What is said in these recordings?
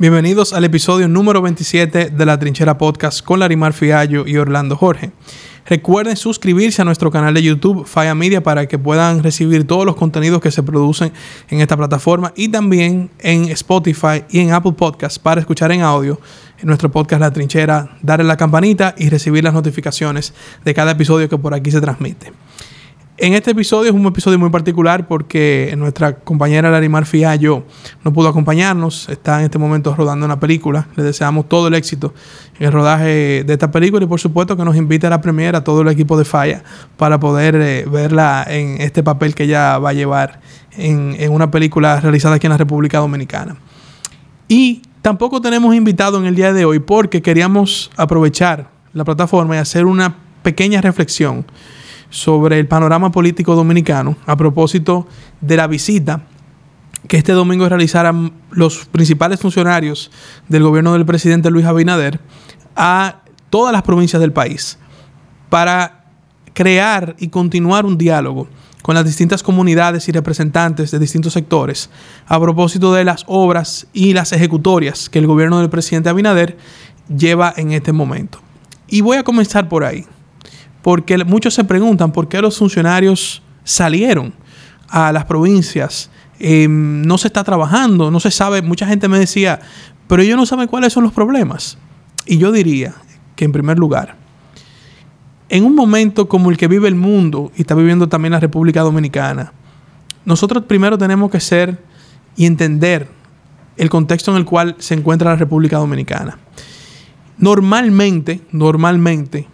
Bienvenidos al episodio número 27 de la Trinchera Podcast con Larimar Fiallo y Orlando Jorge. Recuerden suscribirse a nuestro canal de YouTube Faya Media para que puedan recibir todos los contenidos que se producen en esta plataforma y también en Spotify y en Apple Podcasts para escuchar en audio en nuestro podcast La Trinchera, darle la campanita y recibir las notificaciones de cada episodio que por aquí se transmite. En este episodio es un episodio muy particular porque nuestra compañera Larimar Fiallo no pudo acompañarnos. Está en este momento rodando una película. Le deseamos todo el éxito en el rodaje de esta película y por supuesto que nos invite a la premiera a todo el equipo de Falla para poder eh, verla en este papel que ella va a llevar en, en una película realizada aquí en la República Dominicana. Y tampoco tenemos invitado en el día de hoy porque queríamos aprovechar la plataforma y hacer una pequeña reflexión sobre el panorama político dominicano a propósito de la visita que este domingo realizaran los principales funcionarios del gobierno del presidente Luis Abinader a todas las provincias del país para crear y continuar un diálogo con las distintas comunidades y representantes de distintos sectores a propósito de las obras y las ejecutorias que el gobierno del presidente Abinader lleva en este momento. Y voy a comenzar por ahí porque muchos se preguntan por qué los funcionarios salieron a las provincias. Em, no se está trabajando, no se sabe. Mucha gente me decía, pero ellos no saben cuáles son los problemas. Y yo diría que en primer lugar, en un momento como el que vive el mundo y está viviendo también la República Dominicana, nosotros primero tenemos que ser y entender el contexto en el cual se encuentra la República Dominicana. Normalmente, normalmente,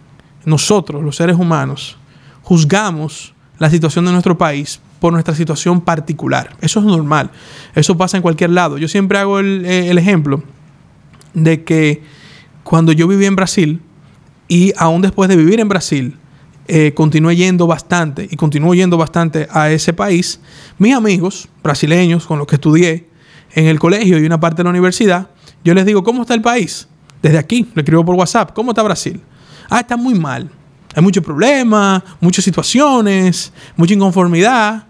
nosotros, los seres humanos, juzgamos la situación de nuestro país por nuestra situación particular. Eso es normal. Eso pasa en cualquier lado. Yo siempre hago el, eh, ejemplo de que cuando yo viví en Brasil y aún después de vivir en Brasil, eh, continué yendo bastante y continúo yendo bastante a ese país, mis amigos brasileños con los que estudié en el colegio y una parte de la universidad, yo les digo, ¿cómo está el país? Desde aquí, le escribo por WhatsApp, ¿cómo está Brasil? Ah, está muy mal. Hay muchos problemas, muchas situaciones, mucha inconformidad.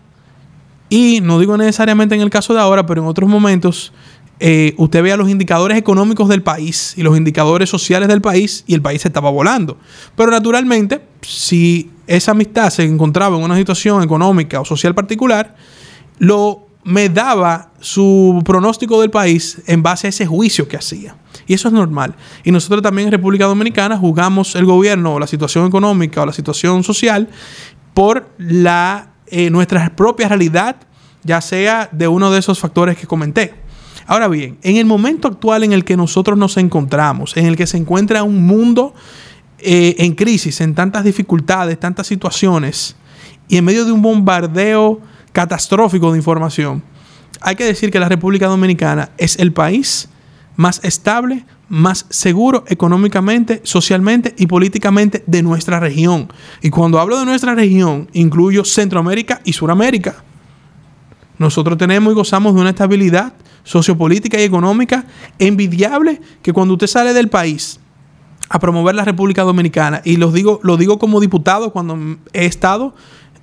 Y no digo necesariamente en el caso de ahora, pero en otros momentos, eh, usted vea los indicadores económicos del país y los indicadores sociales del país y el país estaba volando. Pero naturalmente, si esa amistad se encontraba en una situación económica o social particular, lo me daba su pronóstico del país en base a ese juicio que hacía. Y eso es normal. Y nosotros también en República Dominicana juzgamos el gobierno o la situación económica o la situación social por la, eh, nuestra propia realidad, ya sea de uno de esos factores que comenté. Ahora bien, en el momento actual en el que nosotros nos encontramos, en el que se encuentra un mundo eh, en crisis, en tantas dificultades, tantas situaciones, y en medio de un bombardeo catastrófico de información, hay que decir que la República Dominicana es el país más estable, más seguro económicamente, socialmente y políticamente de nuestra región. Y cuando hablo de nuestra región, incluyo Centroamérica y Suramérica. Nosotros tenemos y gozamos de una estabilidad sociopolítica y económica envidiable que cuando usted sale del país a promover la República Dominicana, y digo, lo digo como diputado cuando he estado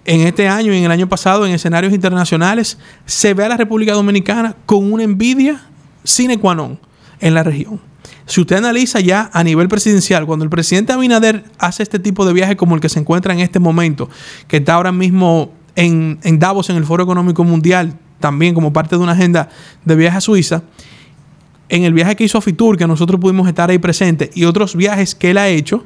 en este año y en el año pasado en escenarios internacionales, se ve a la República Dominicana con una envidia sine qua non en la región. Si usted analiza ya a nivel presidencial, cuando el presidente Abinader hace este tipo de viaje como el que se encuentra en este momento, que está ahora mismo en, Davos, en el Foro Económico Mundial, también como parte de una agenda de viaje a Suiza, en el viaje que hizo a Fitur, que nosotros pudimos estar ahí presentes, y otros viajes que él ha hecho,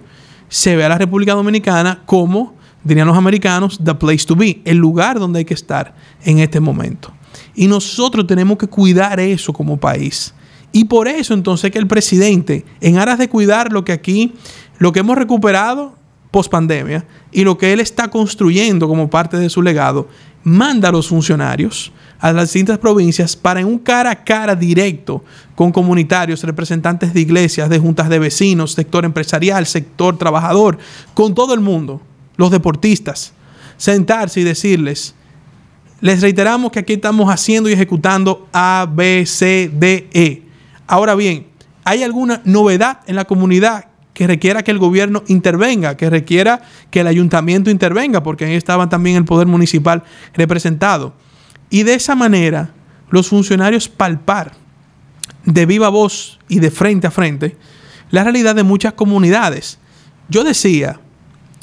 se ve a la República Dominicana como, dirían los americanos, the place to be, el lugar donde hay que estar en este momento. Y nosotros tenemos que cuidar eso como país. Y por eso entonces que el presidente, en aras de cuidar lo que aquí, lo que hemos recuperado post pandemia y lo que él está construyendo como parte de su legado, manda a los funcionarios a las distintas provincias para en un cara a cara directo con comunitarios, representantes de iglesias, de juntas de vecinos, sector empresarial, sector trabajador, con todo el mundo, los deportistas, sentarse y decirles, les reiteramos que aquí estamos haciendo y ejecutando A, B, C, D, E Ahora bien, ¿hay alguna novedad en la comunidad que requiera que el gobierno intervenga, que requiera que el ayuntamiento intervenga, porque ahí estaba también el poder municipal representado? Y de esa manera, los funcionarios palpar de viva voz y de frente a frente la realidad de muchas comunidades. Yo decía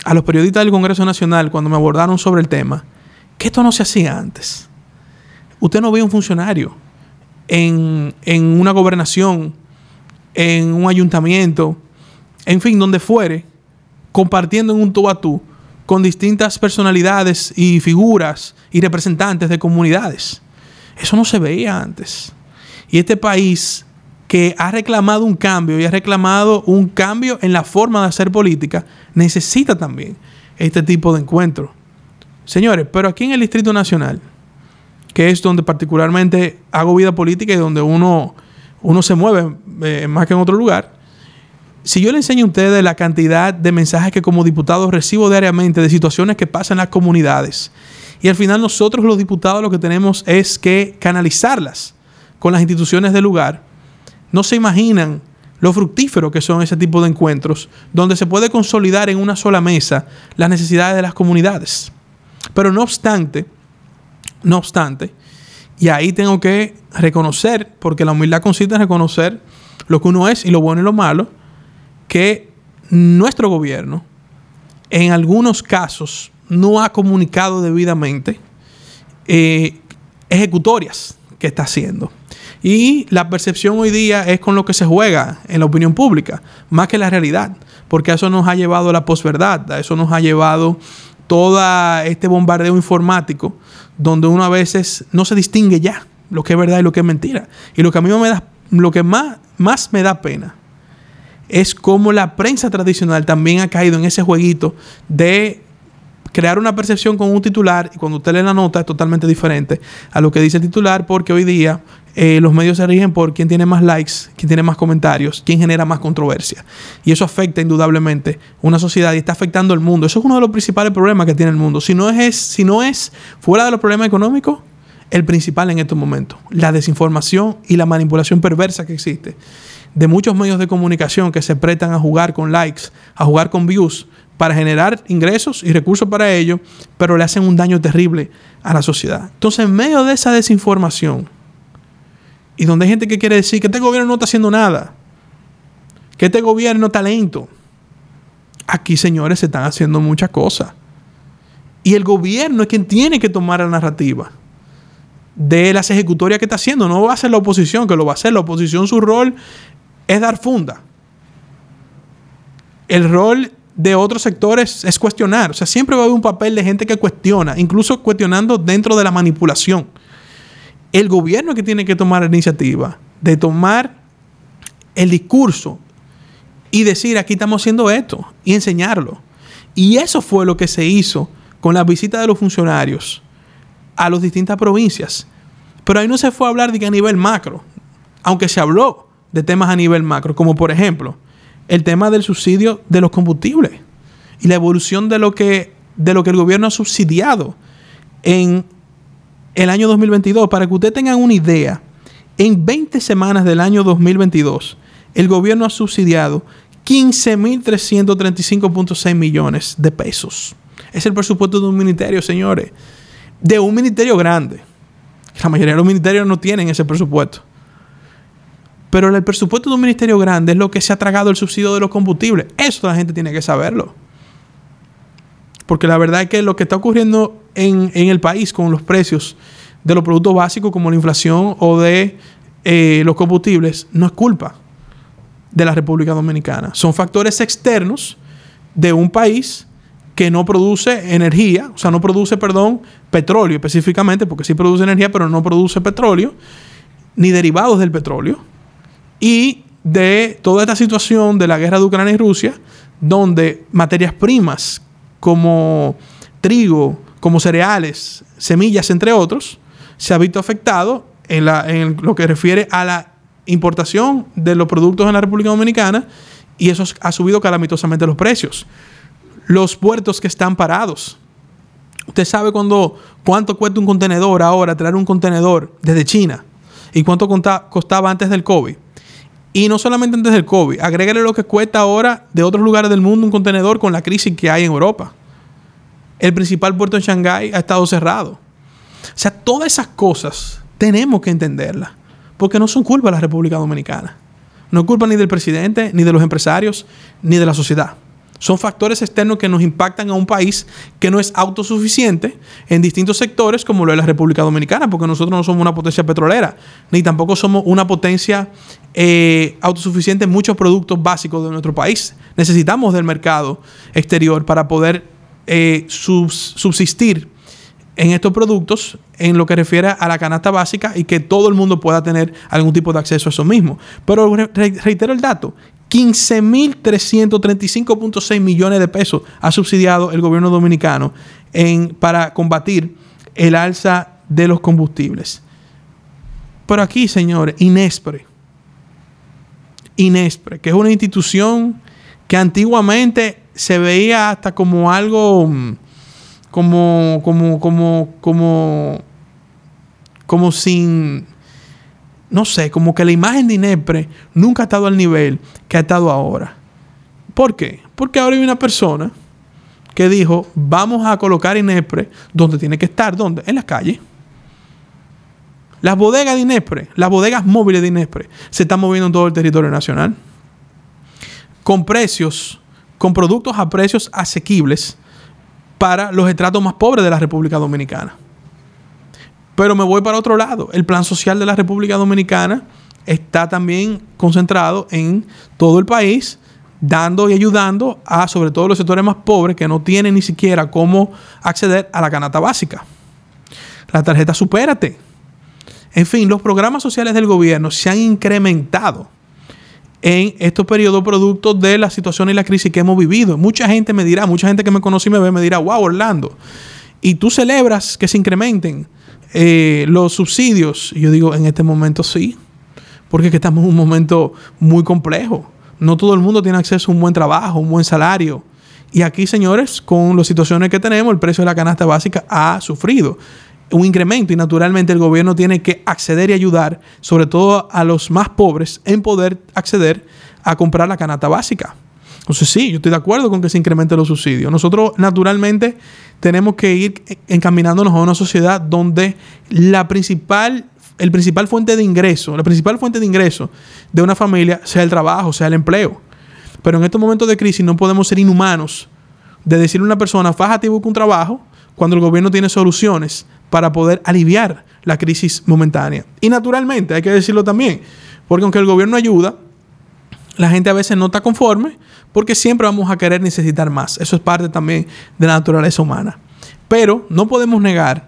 a los periodistas del Congreso Nacional cuando me abordaron sobre el tema que esto no se hacía antes. Usted no ve un funcionario en, en una gobernación, en un ayuntamiento, en fin, donde fuere, compartiendo en un tú a tú con distintas personalidades y figuras y representantes de comunidades. Eso no se veía antes. Y este país que ha reclamado un cambio y ha reclamado un cambio en la forma de hacer política, necesita también este tipo de encuentros. Señores, pero aquí en el Distrito Nacional, que es donde particularmente hago vida política y donde uno, uno se mueve eh, más que en otro lugar, si yo le enseño a ustedes la cantidad de mensajes que como diputado recibo diariamente de situaciones que pasan en las comunidades, y al final nosotros los diputados lo que tenemos es que canalizarlas con las instituciones del lugar, no se imaginan lo fructífero que son ese tipo de encuentros, donde se puede consolidar en una sola mesa las necesidades de las comunidades. Pero no obstante, no obstante, y ahí tengo que reconocer, porque la humildad consiste en reconocer lo que uno es y lo bueno y lo malo, que nuestro gobierno en algunos casos no ha comunicado debidamente eh, ejecutorias que está haciendo. Y la percepción hoy día es con lo que se juega en la opinión pública, más que la realidad, porque a eso nos ha llevado la posverdad, a eso nos ha llevado todo este bombardeo informático, donde uno a veces no se distingue ya lo que es verdad y lo que es mentira. Y lo que a mí me da, lo que más, más me da pena es cómo la prensa tradicional también ha caído en ese jueguito de crear una percepción con un titular y cuando usted lee la nota es totalmente diferente a lo que dice el titular porque hoy día eh, los medios se rigen por quién tiene más likes, quién tiene más comentarios, quién genera más controversia. Y eso afecta indudablemente una sociedad y está afectando al mundo. Eso es uno de los principales problemas que tiene el mundo. Si no es, si no es fuera de los problemas económicos, el principal en estos momentos, la desinformación y la manipulación perversa que existe de muchos medios de comunicación que se prestan a jugar con likes, a jugar con views, para generar ingresos y recursos para ello, pero le hacen un daño terrible a la sociedad. Entonces, en medio de esa desinformación, y donde hay gente que quiere decir que este gobierno no está haciendo nada, que este gobierno está lento. Aquí, señores, se están haciendo muchas cosas. Y el gobierno es quien tiene que tomar la narrativa de las ejecutorias que está haciendo. No va a ser la oposición que lo va a hacer. La oposición, su rol es dar funda. El rol de otros sectores es cuestionar. O sea, siempre va a haber un papel de gente que cuestiona, incluso cuestionando dentro de la manipulación el gobierno que tiene que tomar la iniciativa de tomar el discurso y decir aquí estamos haciendo esto y enseñarlo. Y eso fue lo que se hizo con la visita de los funcionarios a las distintas provincias. Pero ahí no se fue a hablar de que a nivel macro, aunque se habló de temas a nivel macro, como por ejemplo el tema del subsidio de los combustibles y la evolución de lo que, de lo que el gobierno ha subsidiado en el año 2022. Para que ustedes tengan una idea, en 20 semanas del año 2022, el gobierno ha subsidiado 15.335.6 millones de pesos. Es el presupuesto de un ministerio, señores. De un ministerio grande. La mayoría de los ministerios no tienen ese presupuesto. Pero el presupuesto de un ministerio grande es lo que se ha tragado el subsidio de los combustibles. Eso la gente tiene que saberlo. Porque la verdad es que lo que está ocurriendo en, el país con los precios de los productos básicos como la inflación o de eh, los combustibles no es culpa de la República Dominicana. Son factores externos de un país que no produce energía, o sea, no produce, perdón, petróleo específicamente, porque sí produce energía, pero no produce petróleo, ni derivados del petróleo. Y de toda esta situación de la guerra de Ucrania y Rusia, donde materias primas como trigo, como cereales, semillas, entre otros, se ha visto afectado en, la, en lo que refiere a la importación de los productos en la República Dominicana y eso ha subido calamitosamente los precios. Los puertos que están parados. Usted sabe cuánto cuesta un contenedor ahora, traer un contenedor desde China y cuánto costaba antes del COVID. Y no solamente antes del COVID, agrégale lo que cuesta ahora de otros lugares del mundo un contenedor con la crisis que hay en Europa. El principal puerto en Shanghái ha estado cerrado. O sea, todas esas cosas tenemos que entenderlas. porque no son culpa de la República Dominicana. No es culpa ni del presidente, ni de los empresarios, ni de la sociedad. Son factores externos que nos impactan a un país que no es autosuficiente en distintos sectores como lo es la República Dominicana, porque nosotros no somos una potencia petrolera, ni tampoco somos una potencia eh, autosuficiente en muchos productos básicos de nuestro país. Necesitamos del mercado exterior para poder eh, subsistir en estos productos en lo que refiere a la canasta básica y que todo el mundo pueda tener algún tipo de acceso a eso mismo. Pero reitero el dato, 15.335.6 millones de pesos ha subsidiado el gobierno dominicano en, para combatir el alza de los combustibles. Pero aquí, señores, Inespre, Inespre, que es una institución que antiguamente se veía hasta como algo como, como, como, como, como sin, no sé, como que la imagen de INEPRE nunca ha estado al nivel que ha estado ahora. ¿Por qué? Porque ahora hay una persona que dijo, vamos a colocar INEPRE donde tiene que estar, ¿dónde? En las calles. Las bodegas de INEPRE, las bodegas móviles de INEPRE, se están moviendo en todo el territorio nacional. Con precios, con productos a precios asequibles para los estratos más pobres de la República Dominicana. Pero me voy para otro lado. El plan social de la República Dominicana está también concentrado en todo el país, dando y ayudando a sobre todo los sectores más pobres que no tienen ni siquiera cómo acceder a la canasta básica. La tarjeta Supérate. En fin, los programas sociales del gobierno se han incrementado en estos periodos producto de la situación y la crisis que hemos vivido. Mucha gente me dirá, mucha gente que me conoce y me ve, me dirá, wow, Orlando, y tú celebras que se incrementen eh, los subsidios. Yo digo, en este momento sí, porque estamos en un momento muy complejo. No todo el mundo tiene acceso a un buen trabajo, un buen salario. Y aquí, señores, con las situaciones que tenemos, el precio de la canasta básica ha sufrido un incremento y naturalmente el gobierno tiene que acceder y ayudar, sobre todo a los más pobres, en poder acceder a comprar la canasta básica. Entonces sí, yo estoy de acuerdo con que se incrementen los subsidios. Nosotros naturalmente tenemos que ir encaminándonos a una sociedad donde la principal, el principal fuente de ingreso, la principal fuente de ingreso de una familia sea el trabajo, sea el empleo. Pero en estos momentos de crisis no podemos ser inhumanos de decirle a una persona, fájate y busca un trabajo, cuando el gobierno tiene soluciones para poder aliviar la crisis momentánea. Y naturalmente, hay que decirlo también, porque aunque el gobierno ayuda, la gente a veces no está conforme porque siempre vamos a querer necesitar más. Eso es parte también de la naturaleza humana. Pero no podemos negar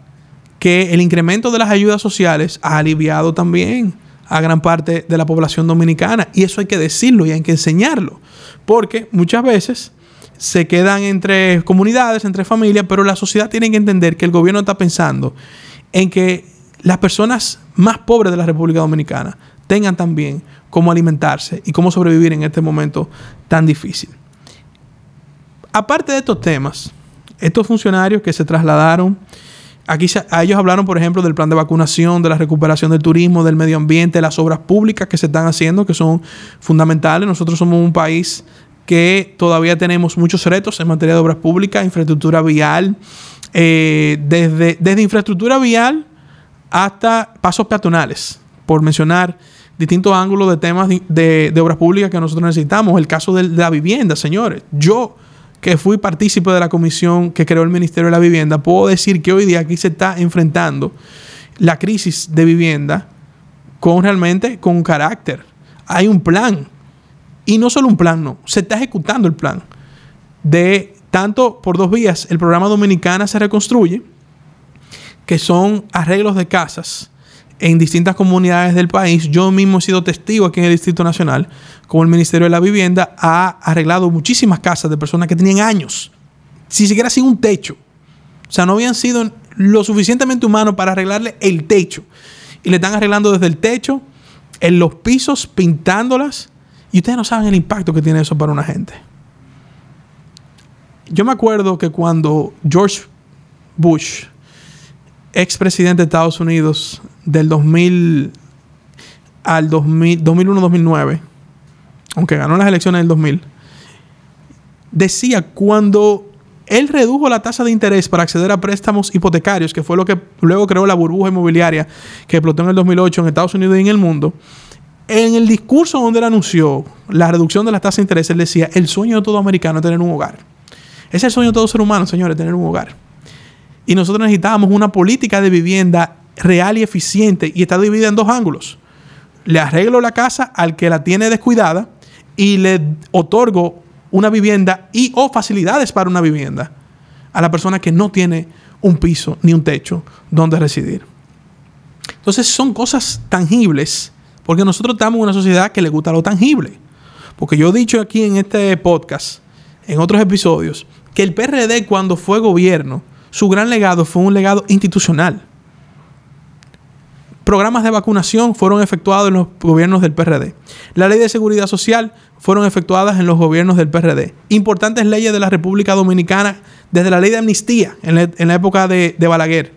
que el incremento de las ayudas sociales ha aliviado también a gran parte de la población dominicana. Y eso hay que decirlo y hay que enseñarlo. Porque muchas veces se quedan entre comunidades, entre familias, pero la sociedad tiene que entender que el gobierno está pensando en que las personas más pobres de la República Dominicana tengan también cómo alimentarse y cómo sobrevivir en este momento tan difícil. Aparte de estos temas, estos funcionarios que se trasladaron, aquí a ellos hablaron, por ejemplo, del plan de vacunación, de la recuperación del turismo, del medio ambiente, las obras públicas que se están haciendo, que son fundamentales. Nosotros somos un país que todavía tenemos muchos retos en materia de obras públicas, infraestructura vial, eh, desde, desde infraestructura vial hasta pasos peatonales, por mencionar distintos ángulos de temas de, obras públicas que nosotros necesitamos. El caso de, la vivienda, señores. Yo, que fui partícipe de la comisión que creó el Ministerio de la Vivienda, puedo decir que hoy día aquí se está enfrentando la crisis de vivienda con realmente con carácter. Hay un plan y no solo un plan, no, se está ejecutando el plan de tanto por dos vías. El programa Dominicana se reconstruye, que son arreglos de casas en distintas comunidades del país. Yo mismo he sido testigo aquí en el Distrito Nacional, como el Ministerio de la Vivienda ha arreglado muchísimas casas de personas que tenían años, si siquiera sin un techo. O sea, no habían sido lo suficientemente humanos para arreglarle el techo. Y le están arreglando desde el techo, en los pisos, pintándolas y ustedes no saben el impacto que tiene eso para una gente. Yo me acuerdo que cuando George Bush, expresidente de Estados Unidos, del 2000 al 2001-2009, aunque ganó las elecciones del 2000, decía cuando él redujo la tasa de interés para acceder a préstamos hipotecarios, que fue lo que luego creó la burbuja inmobiliaria que explotó en el 2008 en Estados Unidos y en el mundo. En el discurso donde él anunció la reducción de la tasa de interés, él decía, el sueño de todo americano es tener un hogar. Es el sueño de todo ser humano, señores, tener un hogar. Y nosotros necesitábamos una política de vivienda real y eficiente y está dividida en dos ángulos. Le arreglo la casa al que la tiene descuidada y le otorgo una vivienda y o facilidades para una vivienda a la persona que no tiene un piso ni un techo donde residir. Entonces son cosas tangibles, porque nosotros estamos en una sociedad que le gusta lo tangible. Porque yo he dicho aquí en este podcast, en otros episodios, que el PRD cuando fue gobierno, su gran legado fue un legado institucional. Programas de vacunación fueron efectuados en los gobiernos del PRD. La ley de seguridad social fueron efectuadas en los gobiernos del PRD. Importantes leyes de la República Dominicana, desde la ley de amnistía en la, época de, de, Balaguer,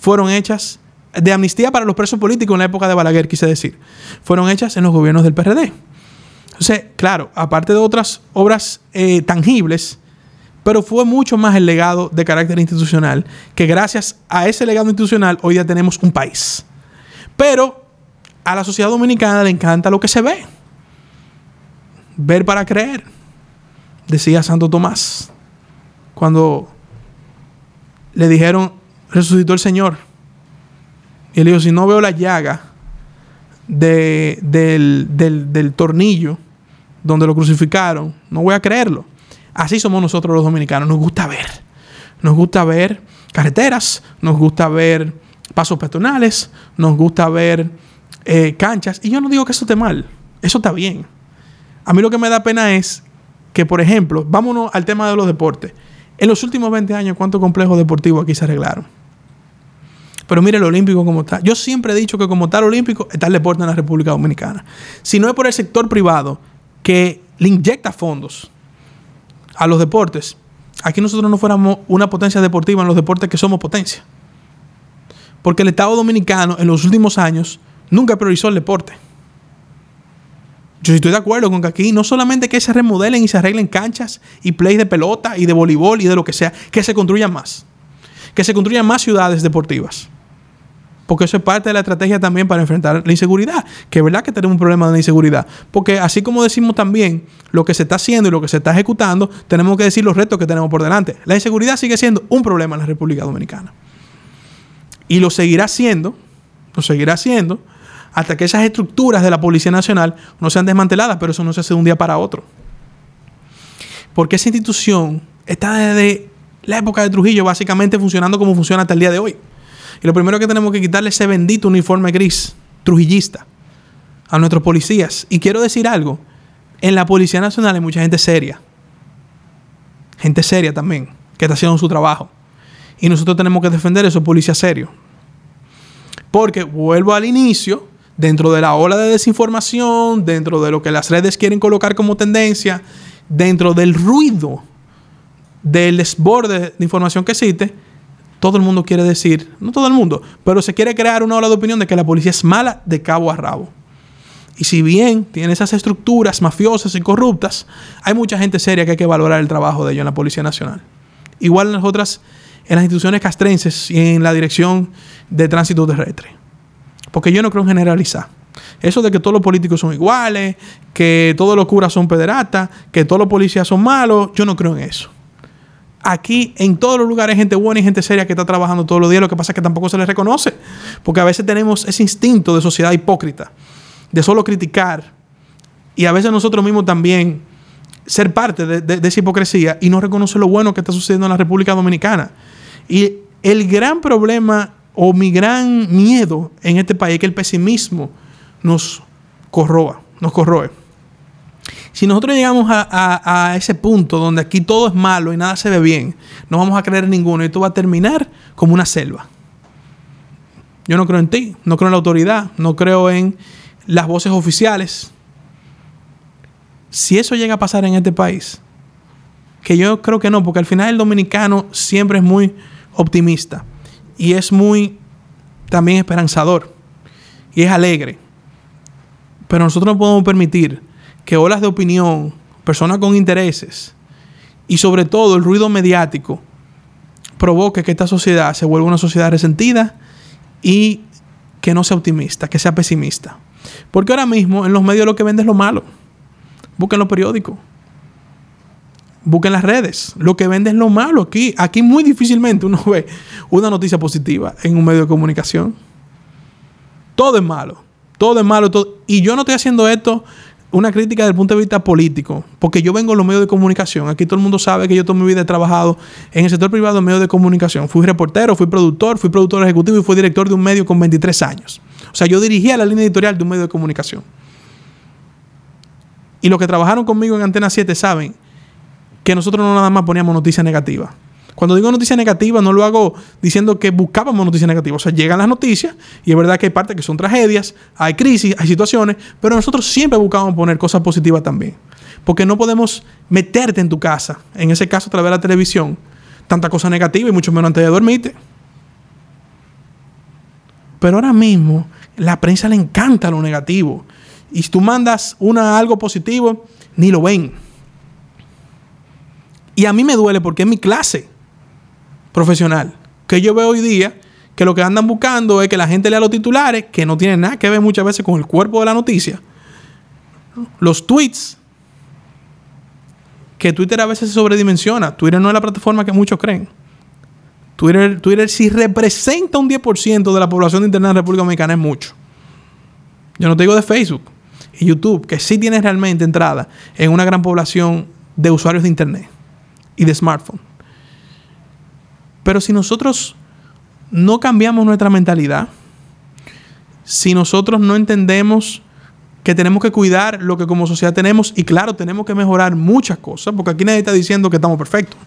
fueron hechas, de amnistía para los presos políticos en la época de Balaguer, quise decir, fueron hechas en los gobiernos del PRD. Entonces, claro, aparte de otras obras eh, tangibles, pero fue mucho más el legado de carácter institucional, que gracias a ese legado institucional hoy ya tenemos un país. Pero a la sociedad dominicana le encanta lo que se ve. Ver para creer, decía Santo Tomás, cuando le dijeron, resucitó el Señor. Y él dijo, si no veo la llaga del, del tornillo donde lo crucificaron, no voy a creerlo. Así somos nosotros los dominicanos, nos gusta ver. Nos gusta ver carreteras, nos gusta ver pasos peatonales, nos gusta ver eh, canchas. Y yo no digo que eso esté mal, eso está bien. A mí lo que me da pena es que, por ejemplo, vámonos al tema de los deportes. En los últimos 20 años, ¿cuántos complejos deportivos aquí se arreglaron? Pero mire el olímpico como está. Yo siempre he dicho que como tal olímpico está el deporte en la República Dominicana. Si no es por el sector privado que le inyecta fondos a los deportes, aquí nosotros no fuéramos una potencia deportiva en los deportes que somos potencia. Porque el Estado Dominicano en los últimos años nunca priorizó el deporte. Yo estoy de acuerdo con que aquí no solamente que se remodelen y se arreglen canchas y plays de pelota y de voleibol y de lo que sea, que se construyan más. Que se construyan más ciudades deportivas. Porque eso es parte de la estrategia también para enfrentar la inseguridad. Que es verdad que tenemos un problema de inseguridad. Porque así como decimos también lo que se está haciendo y lo que se está ejecutando, tenemos que decir los retos que tenemos por delante. La inseguridad sigue siendo un problema en la República Dominicana. Y lo seguirá siendo, lo seguirá siendo, hasta que esas estructuras de la Policía Nacional no sean desmanteladas, pero eso no se hace de un día para otro. Porque esa institución está desde la época de Trujillo básicamente funcionando como funciona hasta el día de hoy. Y lo primero que tenemos que quitarle es ese bendito uniforme gris trujillista a nuestros policías. Y quiero decir algo, en la Policía Nacional hay mucha gente seria. Gente seria también, que está haciendo su trabajo. Y nosotros tenemos que defender a esos policías serios. Porque vuelvo al inicio, dentro de la ola de desinformación, dentro de lo que las redes quieren colocar como tendencia, dentro del ruido del desborde de información que existe, todo el mundo quiere decir, no todo el mundo, pero se quiere crear una ola de opinión de que la policía es mala de cabo a rabo. Y si bien tiene esas estructuras mafiosas y corruptas, hay mucha gente seria que hay que valorar el trabajo de ellos en la Policía Nacional. Igual en las otras, en las instituciones castrenses y en la Dirección de Tránsito Terrestre. Porque yo no creo en generalizar. Eso de que todos los políticos son iguales, que todos los curas son pederatas, que todos los policías son malos, yo no creo en eso. Aquí en todos los lugares hay gente buena y gente seria que está trabajando todos los días, lo que pasa es que tampoco se les reconoce, porque a veces tenemos ese instinto de sociedad hipócrita, de solo criticar, y a veces nosotros mismos también ser parte de, de esa hipocresía y no reconocer lo bueno que está sucediendo en la República Dominicana. Y el gran problema o mi gran miedo en este país es que el pesimismo nos corroa, nos corroe. Si nosotros llegamos a, ese punto donde aquí todo es malo y nada se ve bien, no vamos a creer en ninguno y esto va a terminar como una selva. Yo no creo en ti, no creo en la autoridad, no creo en las voces oficiales. Si eso llega a pasar en este país, que yo creo que no, porque al final el dominicano siempre es muy optimista y es muy también esperanzador y es alegre. Pero nosotros no podemos permitir que olas de opinión, personas con intereses y sobre todo el ruido mediático provoque que esta sociedad se vuelva una sociedad resentida y que no sea optimista, que sea pesimista. Porque ahora mismo en los medios lo que vende es lo malo. Busquen los periódicos. Busquen las redes. Lo que vende es lo malo. Aquí, aquí muy difícilmente uno ve una noticia positiva en un medio de comunicación. Todo es malo. Todo es malo. Y yo no estoy haciendo esto una crítica desde el punto de vista político, porque yo vengo de los medios de comunicación. Aquí todo el mundo sabe que yo toda mi vida he trabajado en el sector privado en medios de comunicación. Fui reportero, fui productor, fui productor ejecutivo y fui director de un medio con 23 años. O sea, yo dirigía la línea editorial de un medio de comunicación. Y los que trabajaron conmigo en Antena 7 saben que nosotros no nada más poníamos noticias negativas. Cuando digo noticias negativas, no lo hago diciendo que buscábamos noticias negativas. O sea, llegan las noticias y es verdad que hay partes que son tragedias, hay crisis, hay situaciones, pero nosotros siempre buscamos poner cosas positivas también. Porque no podemos meterte en tu casa, en ese caso a través de la televisión, tanta cosa negativa y mucho menos antes de dormirte. Pero ahora mismo la prensa le encanta lo negativo. Y si tú mandas una, algo positivo, ni lo ven. Y a mí me duele porque es mi clase profesional. Que yo veo hoy día que lo que andan buscando es que la gente lea los titulares, que no tienen nada que ver muchas veces con el cuerpo de la noticia. Los tweets, que Twitter a veces se sobredimensiona. Twitter no es la plataforma que muchos creen. Twitter, Twitter si representa un 10% de la población de Internet en la República Dominicana es mucho. Yo no te digo de Facebook y YouTube, que sí tienes realmente entrada en una gran población de usuarios de Internet y de smartphone. Pero si nosotros no cambiamos nuestra mentalidad, si nosotros no entendemos que tenemos que cuidar lo que como sociedad tenemos, y claro, tenemos que mejorar muchas cosas, porque aquí nadie está diciendo que estamos perfectos.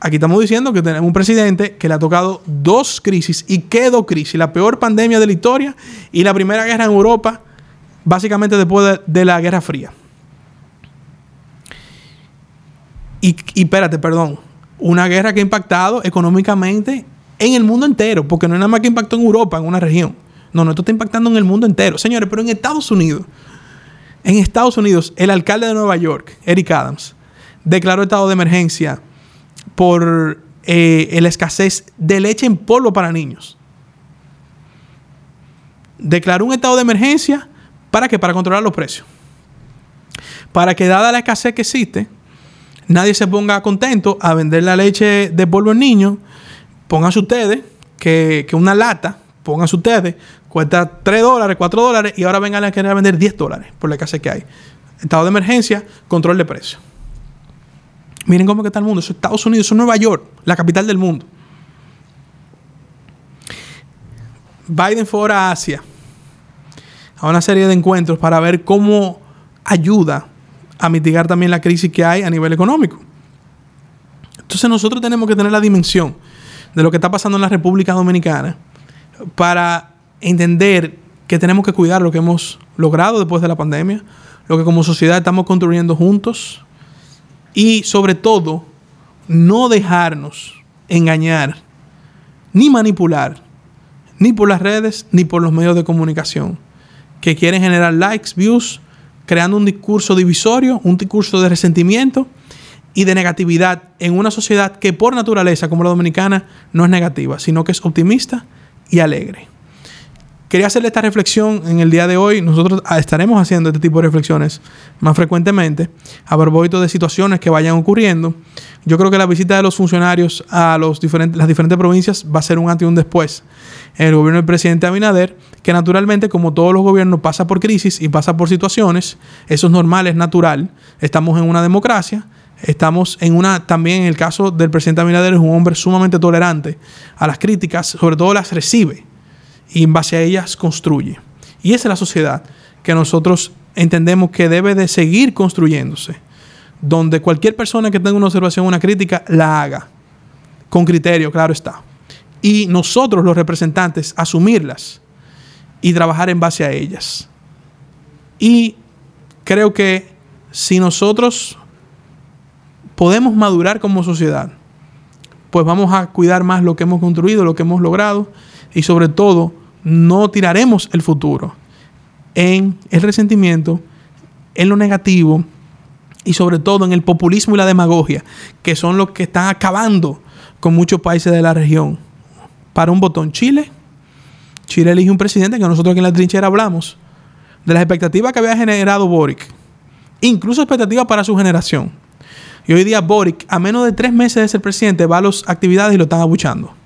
Aquí estamos diciendo que tenemos un presidente que le ha tocado dos crisis y qué dos crisis, la peor pandemia de la historia y la primera guerra en Europa, básicamente después de, la Guerra Fría. Y, y espérate, perdón, una guerra que ha impactado económicamente en el mundo entero, porque no es nada más que impactó en Europa, en una región. No, no, esto está impactando en el mundo entero. Señores, pero en Estados Unidos, en Estados Unidos, el alcalde de Nueva York, Eric Adams, declaró estado de emergencia por eh, la escasez de leche en polvo para niños. Declaró un estado de emergencia para que para controlar los precios. Para que dada la escasez que existe, nadie se ponga contento a vender la leche de polvo en niños. Pónganse ustedes que, una lata, pónganse ustedes, cuesta 3 dólares, 4 dólares y ahora vengan a querer vender 10 dólares por la escasez que hay. Estado de emergencia, control de precios. Miren cómo que está el mundo. Eso es Estados Unidos, eso es Nueva York, la capital del mundo. Biden fue a Asia a una serie de encuentros para ver cómo ayuda a mitigar también la crisis que hay a nivel económico. Entonces nosotros tenemos que tener la dimensión de lo que está pasando en la República Dominicana para entender que tenemos que cuidar lo que hemos logrado después de la pandemia, lo que como sociedad estamos construyendo juntos y sobre todo no dejarnos engañar ni manipular ni por las redes ni por los medios de comunicación que quieren generar likes, views creando un discurso divisorio, un discurso de resentimiento y de negatividad en una sociedad que por naturaleza, como la dominicana, no es negativa, sino que es optimista y alegre. Quería hacerle esta reflexión en el día de hoy. Nosotros estaremos haciendo este tipo de reflexiones más frecuentemente a propósito de situaciones que vayan ocurriendo. Yo creo que la visita de los funcionarios a las diferentes provincias va a ser un antes y un después el gobierno del presidente Abinader, que naturalmente, como todos los gobiernos, pasa por crisis y pasa por situaciones. Eso es normal, es natural. Estamos en una democracia. Estamos en una, también en el caso del presidente Abinader, es un hombre sumamente tolerante a las críticas, sobre todo las recibe y en base a ellas construye. Y esa es la sociedad que nosotros entendemos que debe de seguir construyéndose, donde cualquier persona que tenga una observación una crítica la haga, con criterio, claro está. Y nosotros los representantes asumirlas y trabajar en base a ellas. Y creo que si nosotros podemos madurar como sociedad, pues vamos a cuidar más lo que hemos construido, lo que hemos logrado y sobre todo no tiraremos el futuro en el resentimiento, en lo negativo y sobre todo en el populismo y la demagogia, que son los que están acabando con muchos países de la región. Para un botón, Chile. Chile elige un presidente que nosotros aquí en la trinchera hablamos de las expectativas que había generado Boric, incluso expectativas para su generación. Y hoy día Boric, a menos de tres meses de ser presidente, va a las actividades y lo están abuchando.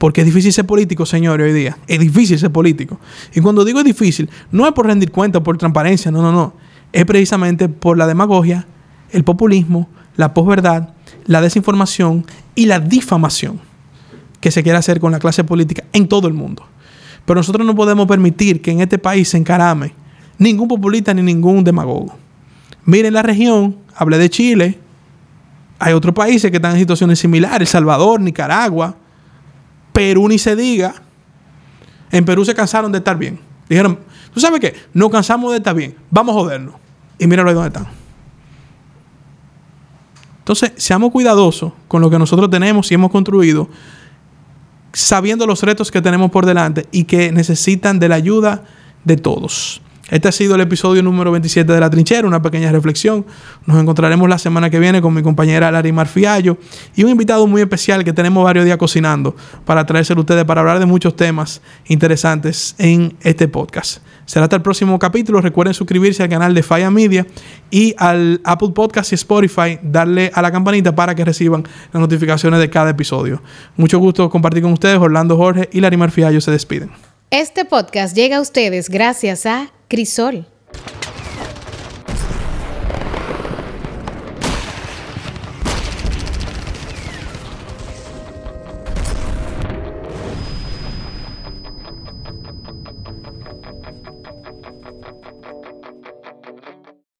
Porque es difícil ser político, señores, hoy día. Es difícil ser político. Y cuando digo es difícil, no es por rendir cuenta, por transparencia, no, no, no. Es precisamente por la demagogia, el populismo, la posverdad, la desinformación y la difamación que se quiere hacer con la clase política en todo el mundo. Pero nosotros no podemos permitir que en este país se encarame ningún populista ni ningún demagogo. Miren la región, hablé de Chile, hay otros países que están en situaciones similares, El Salvador, Nicaragua, Perú ni se diga. En Perú se cansaron de estar bien. Dijeron, ¿tú sabes qué? No cansamos de estar bien, vamos a jodernos. Y míralo ahí donde están. Entonces, seamos cuidadosos con lo que nosotros tenemos y hemos construido, sabiendo los retos que tenemos por delante y que necesitan de la ayuda de todos. Este ha sido el episodio número 27 de La Trinchera, una pequeña reflexión. Nos encontraremos la semana que viene con mi compañera Larimar Fiallo y un invitado muy especial que tenemos varios días cocinando para traérselo a ustedes para hablar de muchos temas interesantes en este podcast. Será hasta el próximo capítulo. Recuerden suscribirse al canal de Faya Media y al Apple Podcast y Spotify, darle a la campanita para que reciban las notificaciones de cada episodio. Mucho gusto compartir con ustedes. Orlando Jorge y Larimar Fiallo se despiden. Este podcast llega a ustedes gracias a Crisol